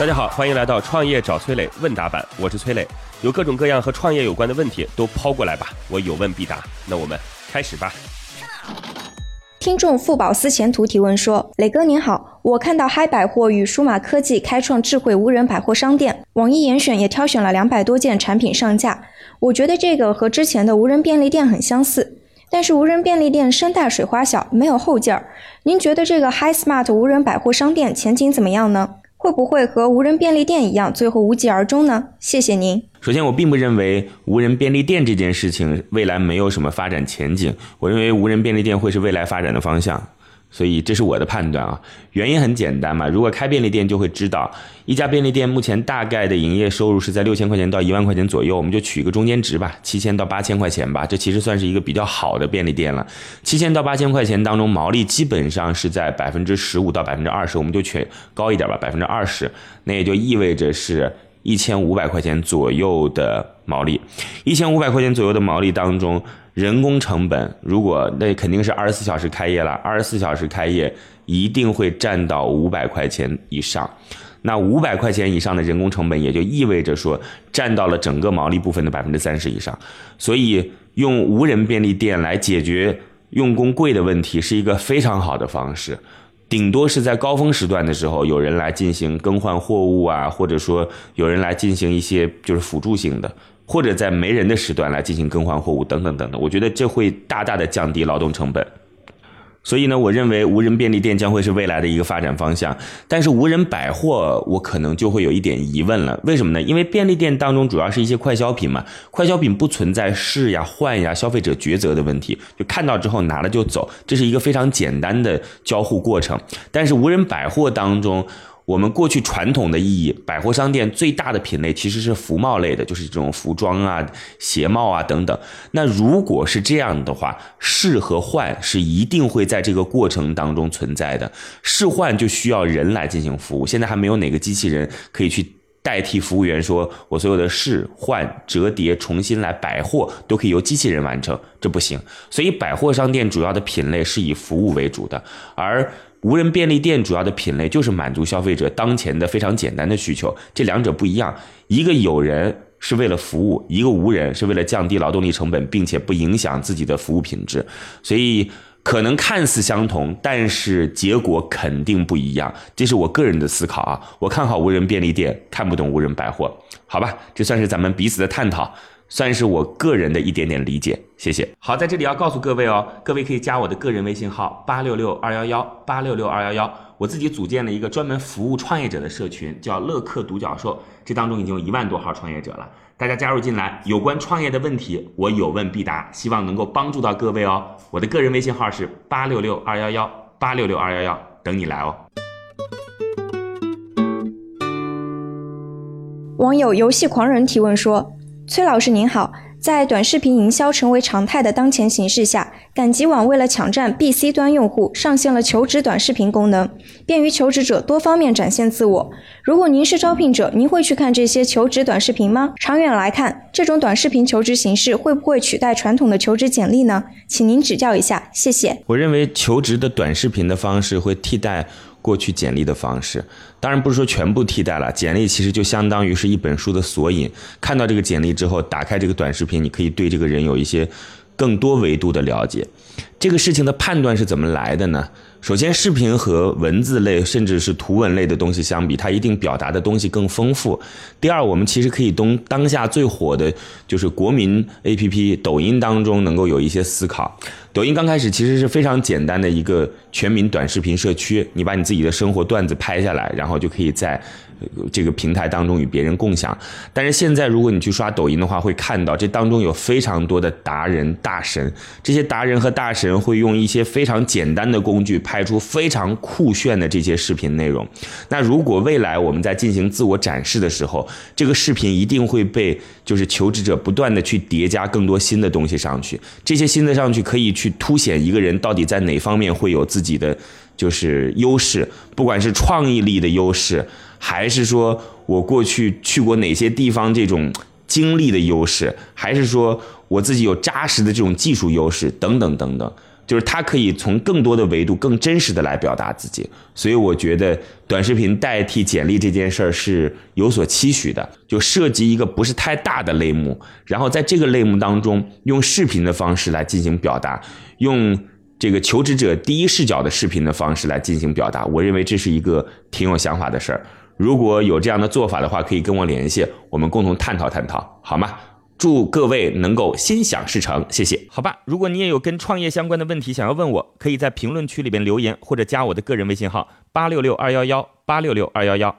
大家好，欢迎来到创业找崔磊问答版，我是崔磊，有各种各样和创业有关的问题都抛过来吧，我有问必答。那我们开始吧。听众富宝思前途提问说：“磊哥您好，我看到嗨百货与数码科技开创智慧无人百货商店，网易严选也挑选了两百多件产品上架。我觉得这个和之前的无人便利店很相似，但是无人便利店声大水花小，没有后劲儿。您觉得这个 Hi Smart 无人百货商店前景怎么样呢？会不会和无人便利店一样，最后无疾而终呢？谢谢您。”首先，我并不认为无人便利店这件事情未来没有什么发展前景。我认为无人便利店会是未来发展的方向，所以这是我的判断啊。原因很简单嘛，如果开便利店就会知道，一家便利店目前大概的营业收入是在六千块钱到一万块钱左右，我们就取一个中间值吧，七千到八千块钱吧，这其实算是一个比较好的便利店了。七千到八千块钱当中，毛利基本上是在百分之十五到百分之二十，我们就取高一点吧，百分之二十，那也就意味着是。一千五百块钱左右的毛利，一千五百块钱左右的毛利当中，人工成本如果那肯定是二十四小时开业了，二十四小时开业一定会占到五百块钱以上。那五百块钱以上的人工成本，也就意味着说占到了整个毛利部分的百分之三十以上。所以用无人便利店来解决用工贵的问题，是一个非常好的方式。顶多是在高峰时段的时候，有人来进行更换货物啊，或者说有人来进行一些就是辅助性的，或者在没人的时段来进行更换货物等等等等。我觉得这会大大的降低劳动成本。所以呢，我认为无人便利店将会是未来的一个发展方向。但是无人百货，我可能就会有一点疑问了。为什么呢？因为便利店当中主要是一些快消品嘛，快消品不存在试呀、换呀、消费者抉择的问题，就看到之后拿了就走，这是一个非常简单的交互过程。但是无人百货当中，我们过去传统的意义，百货商店最大的品类其实是服贸类的，就是这种服装啊、鞋帽啊等等。那如果是这样的话，试和换是一定会在这个过程当中存在的。试换就需要人来进行服务，现在还没有哪个机器人可以去代替服务员，说我所有的试换、折叠、重新来摆货都可以由机器人完成，这不行。所以百货商店主要的品类是以服务为主的，而。无人便利店主要的品类就是满足消费者当前的非常简单的需求，这两者不一样。一个有人是为了服务，一个无人是为了降低劳动力成本，并且不影响自己的服务品质。所以可能看似相同，但是结果肯定不一样。这是我个人的思考啊。我看好无人便利店，看不懂无人百货。好吧，这算是咱们彼此的探讨。算是我个人的一点点理解，谢谢。好，在这里要告诉各位哦，各位可以加我的个人微信号八六六二幺幺八六六二幺幺，我自己组建了一个专门服务创业者的社群，叫乐客独角兽，这当中已经有一万多号创业者了，大家加入进来，有关创业的问题，我有问必答，希望能够帮助到各位哦。我的个人微信号是八六六二幺幺八六六二幺幺，等你来哦。网友游戏狂人提问说。崔老师您好，在短视频营销成为常态的当前形势下，赶集网为了抢占 B、C 端用户，上线了求职短视频功能，便于求职者多方面展现自我。如果您是招聘者，您会去看这些求职短视频吗？长远来看，这种短视频求职形式会不会取代传统的求职简历呢？请您指教一下，谢谢。我认为求职的短视频的方式会替代。过去简历的方式，当然不是说全部替代了。简历其实就相当于是一本书的索引。看到这个简历之后，打开这个短视频，你可以对这个人有一些更多维度的了解。这个事情的判断是怎么来的呢？首先，视频和文字类甚至是图文类的东西相比，它一定表达的东西更丰富。第二，我们其实可以东当下最火的就是国民 APP 抖音当中能够有一些思考。抖音刚开始其实是非常简单的一个全民短视频社区，你把你自己的生活段子拍下来，然后就可以在。这个平台当中与别人共享，但是现在如果你去刷抖音的话，会看到这当中有非常多的达人大神，这些达人和大神会用一些非常简单的工具拍出非常酷炫的这些视频内容。那如果未来我们在进行自我展示的时候，这个视频一定会被就是求职者不断的去叠加更多新的东西上去，这些新的上去可以去凸显一个人到底在哪方面会有自己的就是优势，不管是创意力的优势。还是说我过去去过哪些地方这种经历的优势，还是说我自己有扎实的这种技术优势等等等等，就是他可以从更多的维度、更真实的来表达自己。所以我觉得短视频代替简历这件事儿是有所期许的，就涉及一个不是太大的类目，然后在这个类目当中用视频的方式来进行表达，用这个求职者第一视角的视频的方式来进行表达。我认为这是一个挺有想法的事儿。如果有这样的做法的话，可以跟我联系，我们共同探讨探讨，好吗？祝各位能够心想事成，谢谢。好吧，如果你也有跟创业相关的问题想要问我，可以在评论区里边留言，或者加我的个人微信号八六六二幺幺八六六二幺幺。